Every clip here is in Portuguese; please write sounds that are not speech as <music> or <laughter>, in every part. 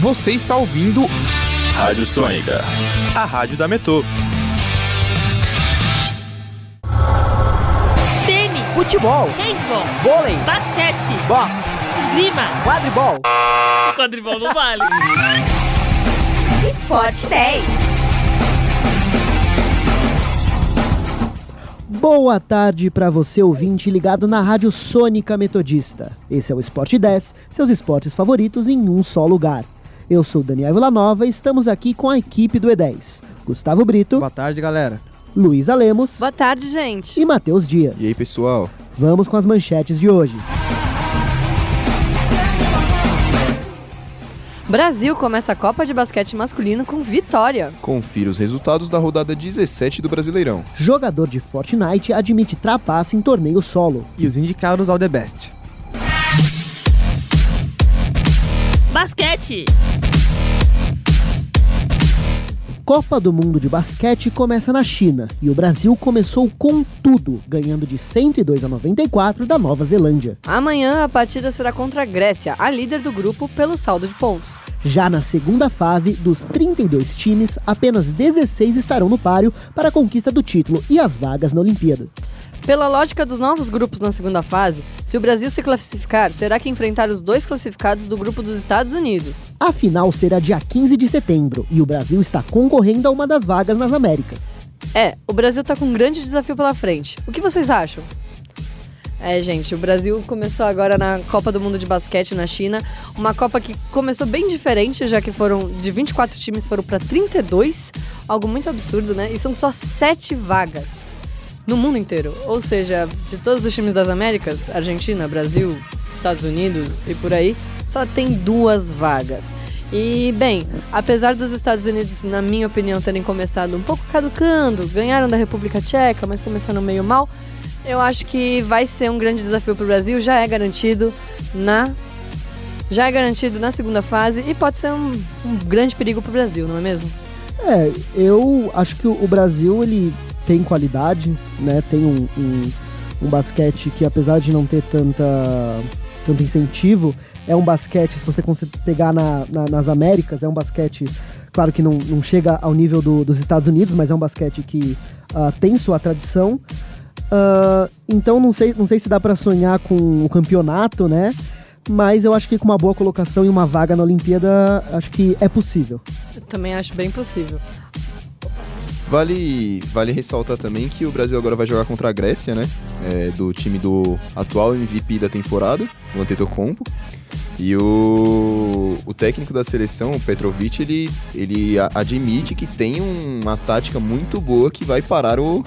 Você está ouvindo Rádio Sônica, a rádio da Metô. Tênis, futebol, handball, vôlei, basquete, boxe, esgrima, quadribol. quadribol não vale. Esporte 10. Boa tarde para você ouvinte ligado na Rádio Sônica Metodista. Esse é o Esporte 10, seus esportes favoritos em um só lugar. Eu sou Daniel Villanova e estamos aqui com a equipe do E10. Gustavo Brito, Boa tarde, galera. Luísa Lemos Boa tarde, gente. e Matheus Dias. E aí, pessoal? Vamos com as manchetes de hoje. Brasil começa a Copa de Basquete Masculino com vitória. Confira os resultados da rodada 17 do Brasileirão. Jogador de Fortnite admite trapaça em torneio solo. E os indicados ao The Best. Basquete, Copa do Mundo de Basquete começa na China e o Brasil começou com tudo, ganhando de 102 a 94 da Nova Zelândia. Amanhã a partida será contra a Grécia, a líder do grupo, pelo saldo de pontos. Já na segunda fase, dos 32 times, apenas 16 estarão no páreo para a conquista do título e as vagas na Olimpíada. Pela lógica dos novos grupos na segunda fase, se o Brasil se classificar, terá que enfrentar os dois classificados do grupo dos Estados Unidos. A final será dia 15 de setembro e o Brasil está concorrendo a uma das vagas nas Américas. É, o Brasil tá com um grande desafio pela frente. O que vocês acham? É, gente, o Brasil começou agora na Copa do Mundo de Basquete na China, uma Copa que começou bem diferente, já que foram de 24 times foram para 32, algo muito absurdo, né? E são só sete vagas no mundo inteiro. Ou seja, de todos os times das Américas, Argentina, Brasil, Estados Unidos e por aí, só tem duas vagas. E, bem, apesar dos Estados Unidos, na minha opinião, terem começado um pouco caducando, ganharam da República Tcheca, mas começaram meio mal, eu acho que vai ser um grande desafio para o Brasil, já é garantido na já é garantido na segunda fase e pode ser um, um grande perigo para o Brasil, não é mesmo? É, eu acho que o Brasil ele tem qualidade, né? Tem um, um, um basquete que apesar de não ter tanta tanto incentivo, é um basquete, se você conseguir pegar na, na- nas Américas, é um basquete, claro que não, não chega ao nível do- dos Estados Unidos, mas é um basquete que ah, tem sua tradição. Ah, então não sei, não sei se dá pra sonhar com o campeonato, né? Mas eu acho que com uma boa colocação e uma vaga na Olimpíada, acho que é possível. Eu também acho bem possível. Vale, vale ressaltar também que o Brasil agora vai jogar contra a Grécia, né? É, do time do atual MVP da temporada, o Antetokounmpo. E o, o técnico da seleção, o Petrovic, ele, ele admite que tem uma tática muito boa que vai parar o,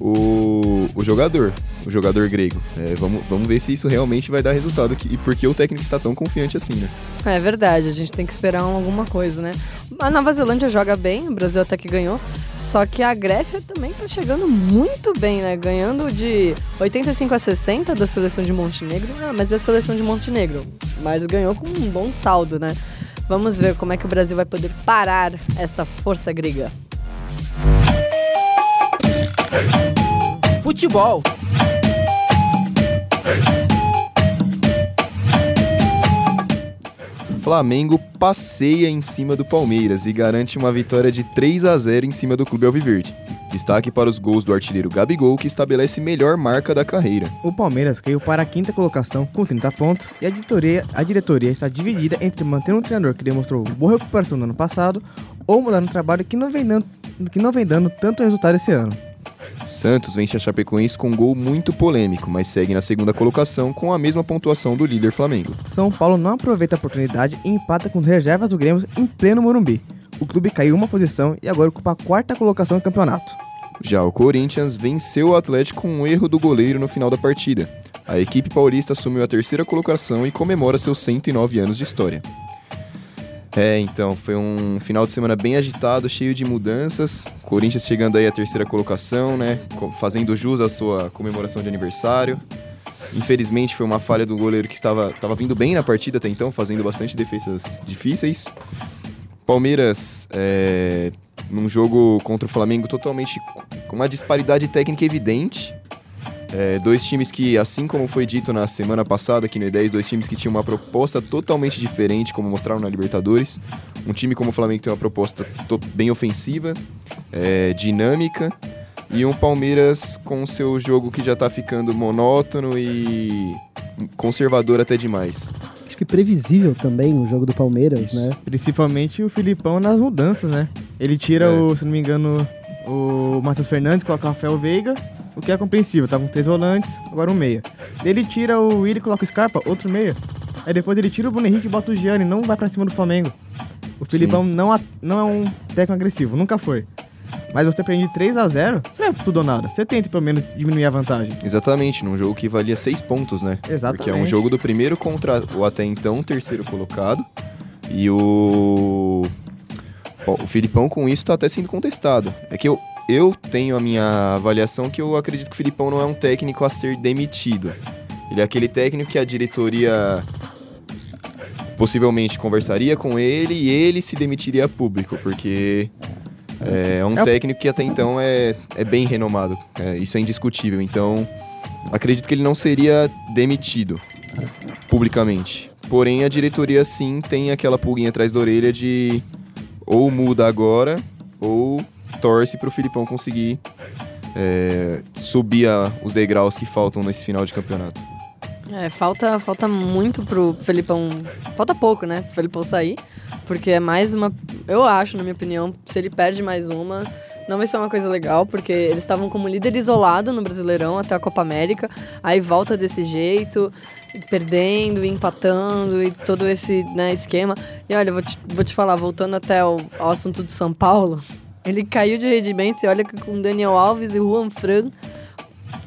o, o jogador, o jogador grego. É, vamos, vamos ver se isso realmente vai dar resultado e por que o técnico está tão confiante assim, né? É verdade, a gente tem que esperar alguma coisa, né? A Nova Zelândia joga bem, o Brasil até que ganhou, só que a Grécia também tá chegando muito bem, né? Ganhando de 85 a 60 da seleção de Montenegro. Ah, mas é a seleção de Montenegro, mas ganhou com um bom saldo, né? Vamos ver como é que o Brasil vai poder parar esta força grega. Futebol, Flamengo passeia em cima do Palmeiras e garante uma vitória de 3 a 0 em cima do Clube Alviverde. Destaque para os gols do artilheiro Gabigol, que estabelece melhor marca da carreira. O Palmeiras caiu para a quinta colocação com 30 pontos e a diretoria, a diretoria está dividida entre manter um treinador que demonstrou boa recuperação no ano passado ou mudar um trabalho que não vem dando, que não vem dando tanto resultado esse ano. Santos vence a Chapecoense com um gol muito polêmico, mas segue na segunda colocação com a mesma pontuação do líder Flamengo. São Paulo não aproveita a oportunidade e empata com as reservas do Grêmio em pleno Morumbi. O clube caiu uma posição e agora ocupa a quarta colocação no campeonato. Já o Corinthians venceu o Atlético com um erro do goleiro no final da partida. A equipe paulista assumiu a terceira colocação e comemora seus 109 anos de história. É, então, foi um final de semana bem agitado, cheio de mudanças. Corinthians chegando aí à terceira colocação, né? Fazendo jus à sua comemoração de aniversário. Infelizmente foi uma falha do goleiro que estava, estava vindo bem na partida até então, fazendo bastante defesas difíceis. Palmeiras, é, num jogo contra o Flamengo totalmente com uma disparidade técnica evidente. É, dois times que, assim como foi dito na semana passada aqui no E10, dois times que tinham uma proposta totalmente diferente, como mostraram na Libertadores. Um time como o Flamengo tem uma proposta bem ofensiva, é, dinâmica, e um Palmeiras com seu jogo que já tá ficando monótono e conservador até demais. Acho que previsível também o jogo do Palmeiras, Isso. né? Principalmente o Filipão nas mudanças, né? Ele tira É. o, se não me engano, o Matheus Fernandes, coloca o Rafael Veiga, o que é compreensível, tá com três volantes, agora um meia. Ele tira o Willi, coloca o Scarpa, outro meia. Aí depois ele tira o Bruno Henrique e bota o Gianni, não vai pra cima do Flamengo. O Filipão não, não é um técnico agressivo, nunca foi. Mas você prende 3 a 0 você é tudo ou nada. Você tenta pelo menos diminuir a vantagem. Exatamente, num jogo que valia seis pontos, né? Exatamente. Porque é um jogo do primeiro contra o até então terceiro colocado. E o. Ó, o Filipão com isso tá até sendo contestado. É que eu, eu tenho a minha avaliação que eu acredito que o Filipão não é um técnico a ser demitido. Ele é aquele técnico que a diretoria possivelmente conversaria com ele e ele se demitiria a público, porque é um É técnico que até então é, é bem renomado. É, isso é indiscutível. Então, acredito que ele não seria demitido publicamente. Porém, a diretoria sim tem aquela pulguinha atrás da orelha de ou muda agora ou torce pro Filipão conseguir é, subir a- os degraus que faltam nesse final de campeonato. É, falta, falta muito pro Felipão. Falta pouco, né? Pro Felipão sair. Porque é mais uma. Eu acho, na minha opinião, se ele perde mais uma, não vai ser uma coisa legal, porque eles estavam como líder isolado no Brasileirão até a Copa América. Aí volta desse jeito, perdendo, empatando e todo esse né, esquema. E olha, vou te, vou te falar, voltando até ao, ao assunto de São Paulo, ele caiu de rendimento e olha que com Daniel Alves e Juan Fran.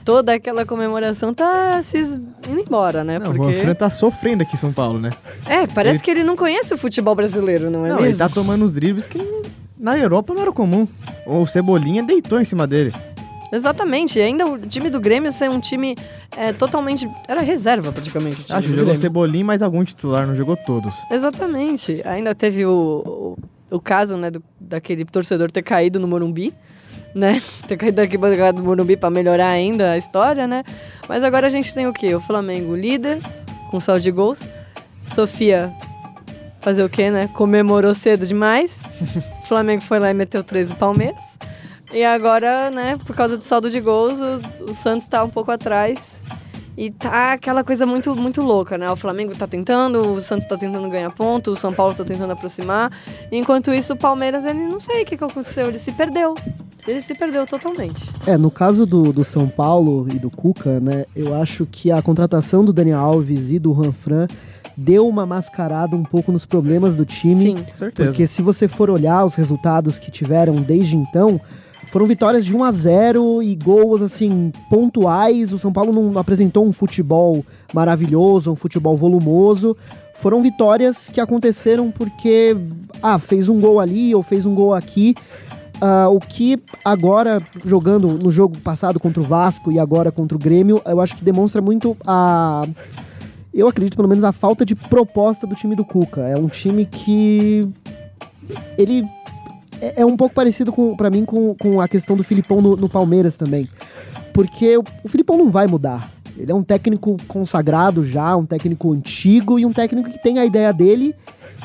Toda aquela comemoração tá se indo embora, né? Não, O Porque. Juan Fran tá sofrendo aqui em São Paulo, né? É, parece Ele- que ele não conhece o futebol brasileiro, não é não, mesmo? ele tá tomando os dribles que na Europa não era comum. O Cebolinha deitou em cima dele. Exatamente. E ainda o time do Grêmio ser um time é, totalmente. Era reserva, praticamente. O time Acho que jogou Grêmio. Cebolinha, mas algum titular, não jogou todos. Exatamente. Ainda teve o, o, o caso, né, do, daquele torcedor ter caído no Morumbi, né? <laughs> Ter caído da arquibancada do Morumbi pra melhorar ainda a história, né? Mas agora a gente tem o quê? O Flamengo líder, com saldo de gols. Sofia, fazer o quê, né? Comemorou cedo demais. O <laughs> Flamengo foi lá e meteu três do Palmeiras. E agora, né, por causa do saldo de gols, o, o Santos tá um pouco atrás. E tá aquela coisa muito, muito louca, né? O Flamengo tá tentando, o Santos tá tentando ganhar ponto, o São Paulo tá tentando aproximar. Enquanto isso, o Palmeiras, ele não sei o que, que aconteceu, ele se perdeu. Ele se perdeu totalmente. É, no caso do, do São Paulo e do Cuca, né, eu acho que a contratação do Daniel Alves e do Juan Fran deu uma mascarada um pouco nos problemas do time. Sim. Com certeza. Porque se você for olhar os resultados que tiveram desde então, foram vitórias de 1 a 0 e gols assim pontuais. O São Paulo não apresentou um futebol maravilhoso, um futebol volumoso. Foram vitórias que aconteceram porque ah, fez um gol ali ou fez um gol aqui. Ah, o que agora, jogando no jogo passado contra o Vasco e agora contra o Grêmio, eu acho que demonstra muito a. Eu acredito, pelo menos, a falta de proposta do time do Cuca. É um time que. Ele é, é um pouco parecido com, para mim com, com a questão do Filipão no, no Palmeiras também. Porque o, o Filipão não vai mudar. Ele é um técnico consagrado já, um técnico antigo e um técnico que tem a ideia dele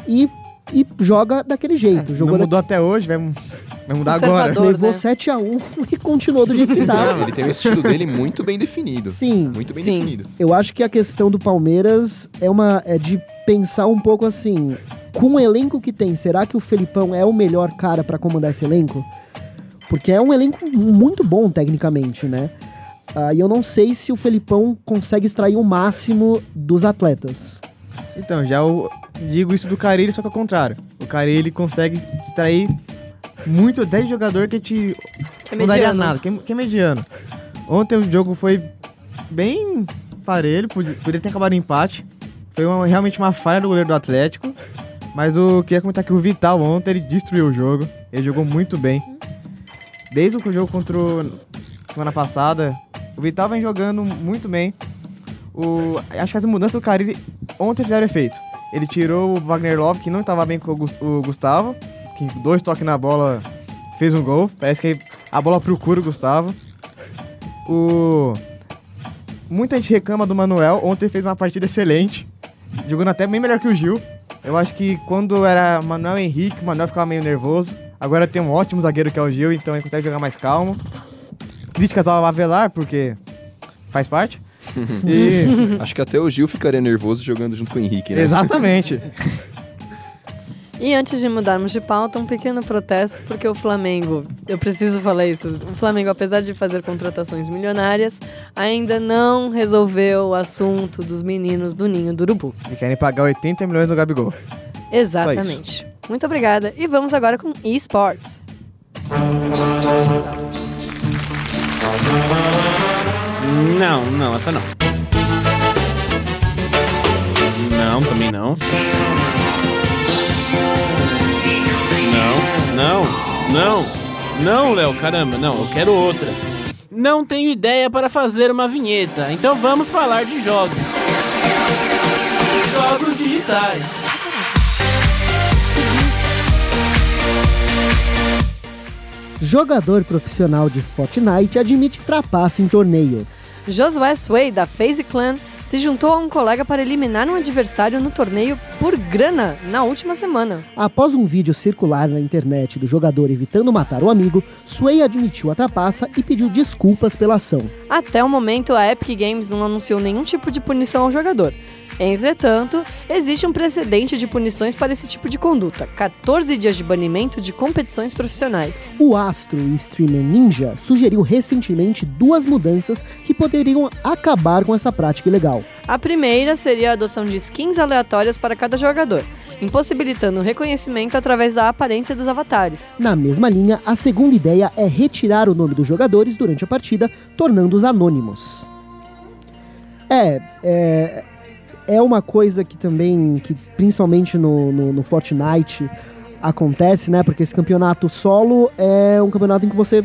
e, e joga daquele jeito. É, Jogou não mudou até hoje, vai, vai mudar agora. Conservador. Levou né? 7 a 1 <laughs> e continuou do jeito que <laughs> Não, tava. ele tem o estilo dele muito bem definido. Sim, Muito bem Sim. definido. eu acho que a questão do Palmeiras é uma é de pensar um pouco assim, com o elenco que tem, será que o Felipão é o melhor cara pra comandar esse elenco? Porque é um elenco muito bom tecnicamente, né? Ah, e eu não sei se o Felipão consegue extrair o máximo dos atletas. Então, já eu digo isso do Carilli, só que ao contrário. O Carilli consegue extrair muito até de jogador que te É não daria nada, que, é- que é mediano. Ontem o jogo foi bem parelho, podia, poderia ter acabado em empate. Foi uma- realmente uma falha do goleiro do Atlético. Mas eu queria comentar que o Vital ontem ele destruiu o jogo. Ele jogou muito bem. Desde o jogo contra o semana passada, o Vital vem jogando muito bem. O, acho que as mudanças do Carilli ontem fizeram efeito. Ele tirou o Wagner Love, que não estava bem com o Gustavo, que dois toques na bola fez um gol. Parece que a bola procura o Gustavo. O muita gente reclama do Manuel. Ontem fez uma partida excelente, jogando até bem melhor que o Gil. Eu acho que quando era Manuel Henrique, o Manuel ficava meio nervoso. Agora tem um ótimo zagueiro que é o Gil, então ele consegue jogar mais calmo. Críticas ao Avelar, porque faz parte. <laughs> E Acho que até o Gil ficaria nervoso jogando junto com o Henrique, né? exatamente. <laughs> E antes de mudarmos de pauta, um pequeno protesto, porque o Flamengo, eu preciso falar isso, o Flamengo, apesar de fazer contratações milionárias, ainda não resolveu o assunto dos meninos do Ninho do Urubu. E querem pagar 80 milhões no Gabigol. Exatamente. Muito obrigada. E vamos agora com eSports. Não, não, essa não. Não, também não. Não, não, não. Não, Léo, caramba, não, eu quero outra. Não tenho ideia para fazer uma vinheta, então vamos falar de jogos. Jogos digitais. Jogador profissional de Fortnite admite trapaça em torneio. Josué Sway, da FaZe Clan, se juntou a um colega para eliminar um adversário no torneio por grana na última semana. Após um vídeo circular na internet do jogador evitando matar o amigo, Sway admitiu a trapaça e pediu desculpas pela ação. Até o momento, a Epic Games não anunciou nenhum tipo de punição ao jogador. Entretanto, existe um precedente de punições para esse tipo de conduta: 14 dias de banimento de competições profissionais. O astro e streamer Ninja sugeriu recentemente duas mudanças que poderiam acabar com essa prática ilegal. A primeira seria a adoção de skins aleatórias para cada jogador, impossibilitando o reconhecimento através da aparência dos avatares. Na mesma linha, a segunda ideia é retirar o nome dos jogadores durante a partida, tornando-os anônimos. É, é, é uma coisa que também, que principalmente no, no, no Fortnite acontece, né? Porque esse campeonato solo é um campeonato em que você,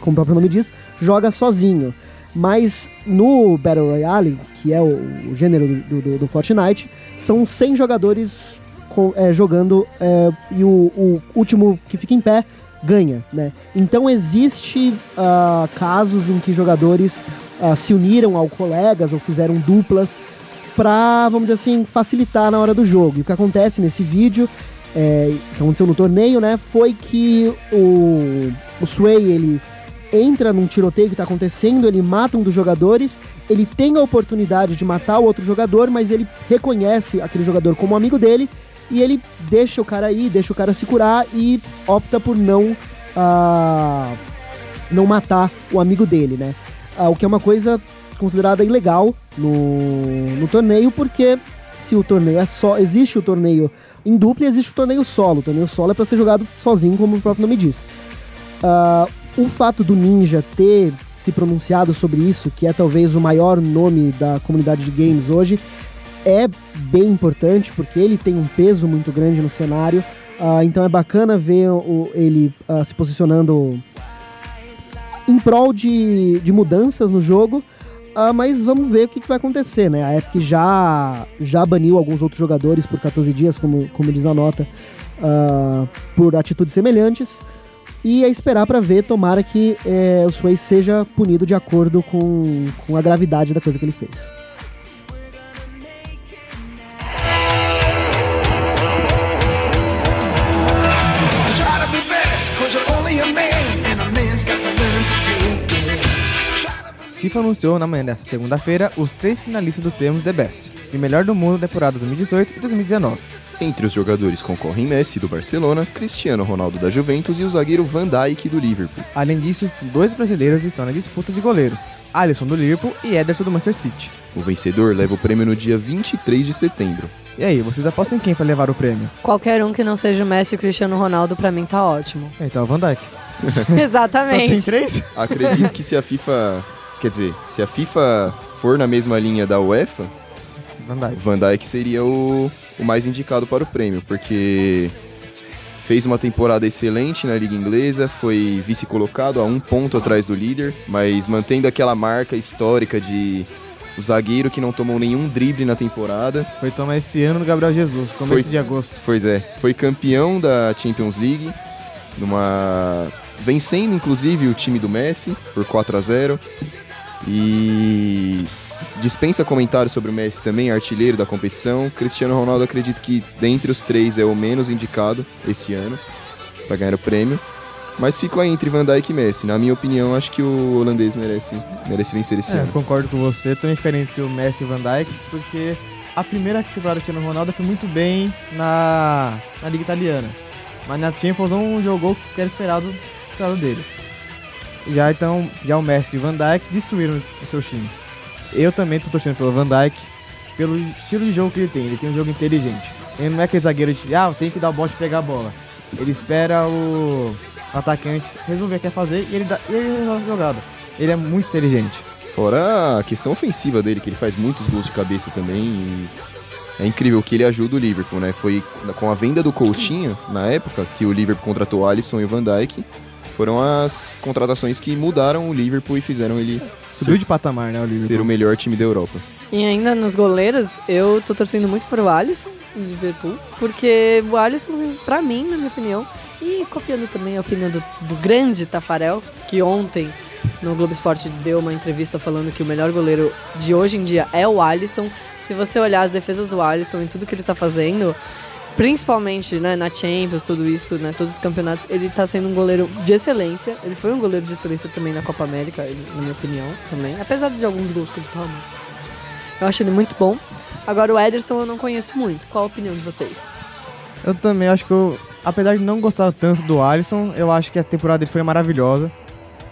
como o próprio nome diz, joga sozinho. Mas no Battle Royale, que é o, o gênero do, do, do Fortnite, são 100 jogadores co- é, jogando é, e o, o último que fica em pé ganha, né? Então existe ah, casos em que jogadores ah, se uniram ao colegas ou fizeram duplas para, vamos dizer assim, facilitar na hora do jogo. E o que acontece nesse vídeo, é, que aconteceu no torneio, né, foi que o, o Sway, ele entra num tiroteio que tá acontecendo, ele mata um dos jogadores, ele tem a oportunidade de matar o outro jogador, mas ele reconhece aquele jogador como amigo dele e ele deixa o cara aí, deixa o cara se curar e opta por não ah, não matar o amigo dele, né? Ah, o que é uma coisa considerada ilegal no, no torneio, porque se o torneio é só. Existe o torneio em dupla e existe o torneio solo. O torneio solo é para ser jogado sozinho, como o próprio nome diz. Ah, o fato do Ninja ter se pronunciado sobre isso, que é talvez o maior nome da comunidade de games hoje, é bem importante, porque ele tem um peso muito grande no cenário. Ah, então é bacana ver o- ele ah, se posicionando em prol de, de mudanças no jogo. Ah, mas vamos ver o que, que vai acontecer, né? A Epic já, já baniu alguns outros jogadores por 14 dias, como, como diz a nota, ah, por atitudes semelhantes. E é esperar para ver, tomara que eh, o Sway seja punido de acordo com, com a gravidade da coisa que ele fez. Anunciou na manhã desta segunda-feira os três finalistas do prêmio The Best, de melhor do mundo da temporada 2018 e 2019. Entre os jogadores concorrem Messi do Barcelona, Cristiano Ronaldo da Juventus e o zagueiro Van Dijk do Liverpool. Além disso, dois brasileiros estão na disputa de goleiros, Alisson do Liverpool e Ederson do Manchester City. O vencedor leva o prêmio no dia 23 de setembro. E aí, vocês apostam em quem para levar o prêmio? Qualquer um que não seja o Messi e o Cristiano Ronaldo, pra mim tá ótimo. É, Então, Van Dijk. <laughs> <laughs> Só tem Exatamente. três? Acredito que se a FIFA. Quer dizer, se a FIFA for na mesma linha da UEFA, Van Dijk. Van Dijk seria o, o mais indicado para o prêmio, porque fez uma temporada excelente na Liga Inglesa, foi vice-colocado a um ponto atrás do líder, mas mantendo aquela marca histórica de o zagueiro que não tomou nenhum drible na temporada. Foi tomar esse ano no Gabriel Jesus, começo Foi. de agosto. Pois é, foi campeão da Champions League, numa vencendo inclusive o time do Messi por 4 a 0 e dispensa comentários sobre o Messi também, artilheiro da competição. Cristiano Ronaldo acredito que dentre os três é o menos indicado esse ano para ganhar o prêmio. Mas fico aí entre Van Dijk e Messi. Na minha opinião, acho que o holandês merece, merece vencer esse É, ano. concordo com você. Também ficaria entre o Messi e o Van Dijk, porque a primeira temporada do Cristiano Ronaldo foi muito bem na, na Liga Italiana. Mas na Champions não jogou o que era esperado, esperado dele. Já então, já o Messi e o Van Dijk destruíram os seus times. Eu também tô torcendo pelo Van Dijk, pelo estilo de jogo que ele tem. Ele tem um jogo inteligente. Ele não é aquele zagueiro de, ah, tem que dar o bote e pegar a bola. Ele espera o atacante resolver o que quer fazer e ele, dá, ele resolve a jogada. Ele é muito inteligente. Fora a questão ofensiva dele, que ele faz muitos gols de cabeça também. e é incrível que ele ajuda o Liverpool, né? Foi com a venda do Coutinho, na época, que o Liverpool contratou Alisson e o Van Dijk. Foram as contratações que mudaram o Liverpool e fizeram ele Subiu de patamar, né, o Liverpool? ser o melhor time da Europa. E ainda nos goleiros, eu tô torcendo muito para o Alisson, do Liverpool, porque o Alisson, pra mim, na minha opinião, e copiando também a opinião do, do grande Tafarel, que ontem no Globo Esporte deu uma entrevista falando que o melhor goleiro de hoje em dia é o Alisson. Se você olhar as defesas do Alisson e tudo que ele tá fazendo, principalmente né, na Champions, tudo isso, né, todos os campeonatos, ele tá sendo um goleiro de excelência. Ele foi um goleiro de excelência também na Copa América, na minha opinião, também. Apesar de alguns gols que ele toma. Eu acho ele muito bom. Agora o Ederson eu não conheço muito. Qual a opinião de vocês? Eu também acho que eu, apesar de não gostar tanto do Alisson, eu acho que a temporada dele foi maravilhosa.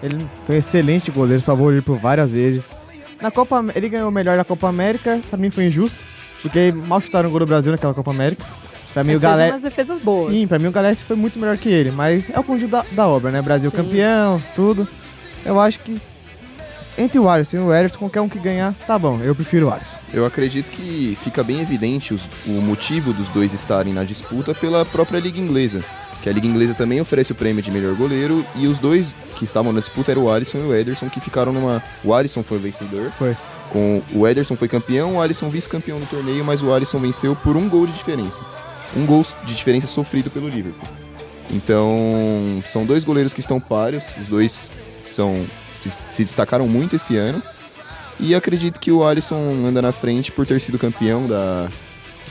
Ele foi um excelente goleiro, salvou ele por várias vezes. Na Copa, ele ganhou o melhor da Copa América, pra mim foi injusto, porque mal chutaram o gol do Brasil naquela Copa América. Pra mim Mas o fez Galé, umas defesas boas. sim, pra mim o Galé foi muito melhor que ele, mas é o conjunto da, da obra, né? Brasil Sim. campeão, tudo. Eu acho que entre o Alisson e o Ederson, qualquer um que ganhar, tá bom. Eu prefiro o Alisson. Eu acredito que fica bem evidente os- o motivo dos dois estarem na disputa pela própria Liga Inglesa. Que a Liga Inglesa também oferece o prêmio de melhor goleiro e os dois que estavam na disputa eram o Alisson e o Ederson, que ficaram numa. O Alisson foi o vencedor. Foi. Com o Ederson foi campeão, o Alisson vice-campeão do torneio, mas o Alisson venceu por um gol de diferença. Um gol de diferença sofrido pelo Liverpool. Então, são dois goleiros que estão páreos, os dois são se destacaram muito esse ano. E acredito que o Alisson anda na frente por ter sido campeão da,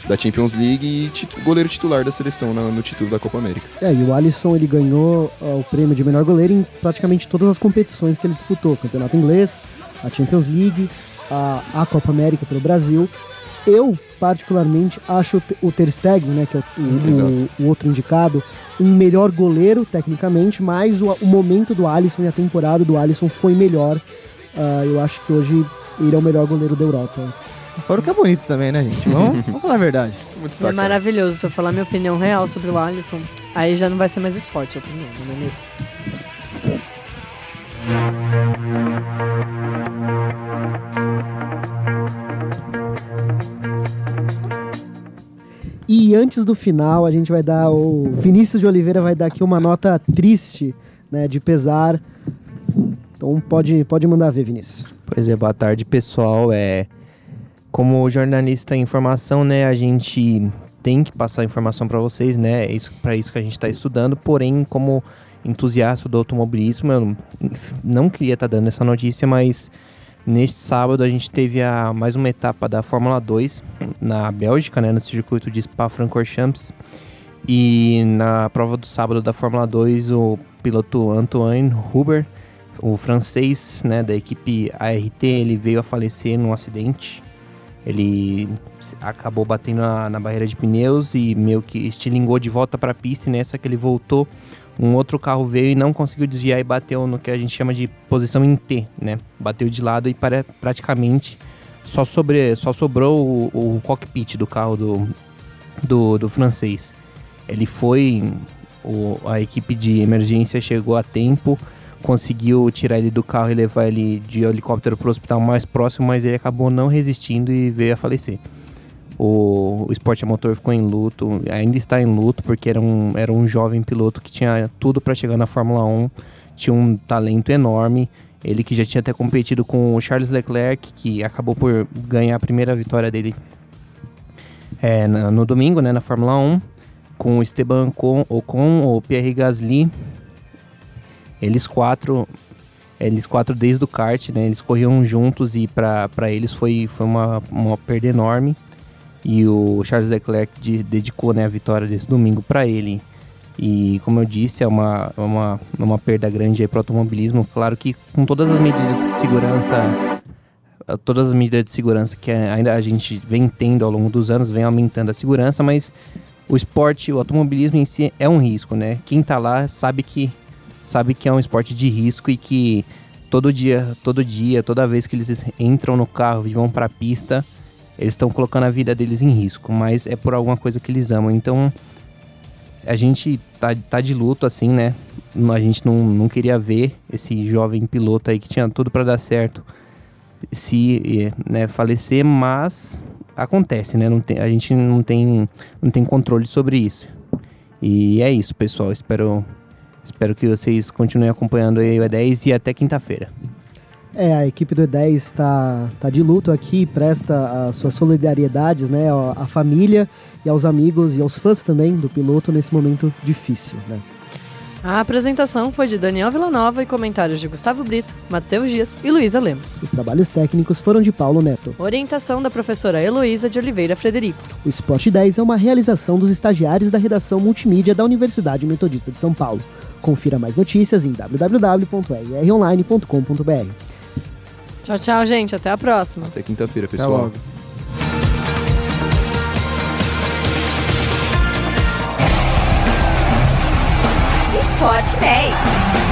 da Champions League e goleiro titular da seleção na- no título da Copa América. É, e o Alisson ele ganhou ó, o prêmio de melhor goleiro em praticamente todas as competições que ele disputou: Campeonato Inglês, a Champions League, a, a Copa América pelo Brasil. Eu, particularmente, acho o Te- o Ter Stegen, né, que é o, o- Exato. o- o outro indicado, um melhor goleiro, tecnicamente, mas o, o momento do Alisson e a temporada do Alisson foi melhor. Ah, eu acho que hoje ele é o melhor goleiro da Europa. Fora o que é bonito também, né, gente? Vamos, <laughs> vamos falar a verdade. É maravilhoso. Se eu falar minha opinião real sobre o Alisson, aí já não vai ser mais esporte a opinião, não é mesmo? E antes do final, a gente vai dar. O Vinícius de Oliveira vai dar aqui uma nota triste, né? De pesar. Então pode, pode mandar ver, Vinícius. Pois é, boa tarde, pessoal. É, como jornalista em informação, né, a gente tem que passar informação para vocês, né? É isso para isso que a gente está estudando. Porém, como entusiasta do automobilismo, eu não- não queria estar dando essa notícia, mas neste sábado a gente teve a, mais uma etapa da Fórmula 2 na Bélgica, né, no circuito de Spa-Francorchamps. E na prova do sábado da Fórmula 2, o piloto Antoine Huber o francês, né, da equipe ART, ele veio a falecer num acidente. Ele acabou batendo na, na barreira de pneus e meio que estilingou de volta para a pista. E nessa que ele voltou, um outro carro veio e não conseguiu desviar e bateu no que a gente chama de posição em T, né? Bateu de lado e para, praticamente só, sobre, só sobrou o, o cockpit do carro do, do, do francês. Ele foi, o, a equipe de emergência chegou a tempo, conseguiu tirar ele do carro e levar ele de helicóptero para o hospital mais próximo, mas ele acabou não resistindo e veio a falecer. O, o esporte a motor ficou em luto, ainda está em luto, porque era um, era um jovem piloto que tinha tudo para chegar na Fórmula 1, tinha um talento enorme. Ele que já tinha até competido com o Charles Leclerc, que acabou por ganhar a primeira vitória dele é, na- no domingo, né, na Fórmula 1, com o Esteban Ocon, Ocon o Pierre Gasly. Eles quatro Eles quatro desde o kart, né? Eles corriam juntos e para eles foi, foi uma, uma perda enorme. E o Charles Leclerc de, dedicou né, a vitória desse domingo para ele. E como eu disse, é uma, é uma, é uma perda grande para o automobilismo. Claro que com todas as medidas de segurança, todas as medidas de segurança que ainda a gente vem tendo ao longo dos anos, vem aumentando a segurança, mas o esporte, o automobilismo em si é um risco, né? Quem tá lá sabe que sabe que é um esporte de risco e que todo dia, todo dia, toda vez que eles entram no carro e vão para a pista, eles estão colocando a vida deles em risco, mas é por alguma coisa que eles amam. Então, a gente tá, tá de luto assim, né? A gente não, não queria ver esse jovem piloto aí que tinha tudo para dar certo se né, falecer, mas acontece, né? Não tem, a gente não tem, não tem controle sobre isso. E é isso, pessoal. Espero, espero que vocês continuem acompanhando aí o E10 e até quinta-feira. É, a equipe do E10 está tá de luto aqui, presta as suas solidariedades né, à família e aos amigos e aos fãs também do piloto nesse momento difícil. Né? A apresentação foi de Daniel Villanova e comentários de Gustavo Brito, Matheus Dias e Luísa Lemos. Os trabalhos técnicos foram de Paulo Neto. Orientação da professora Heloísa de Oliveira Frederico. O Spot 10 é uma realização dos estagiários da redação multimídia da Universidade Metodista de São Paulo. Confira mais notícias em www.rronline.com.br. Tchau, tchau, gente. Até a próxima. Até quinta-feira, Até pessoal. logo. Spot 10.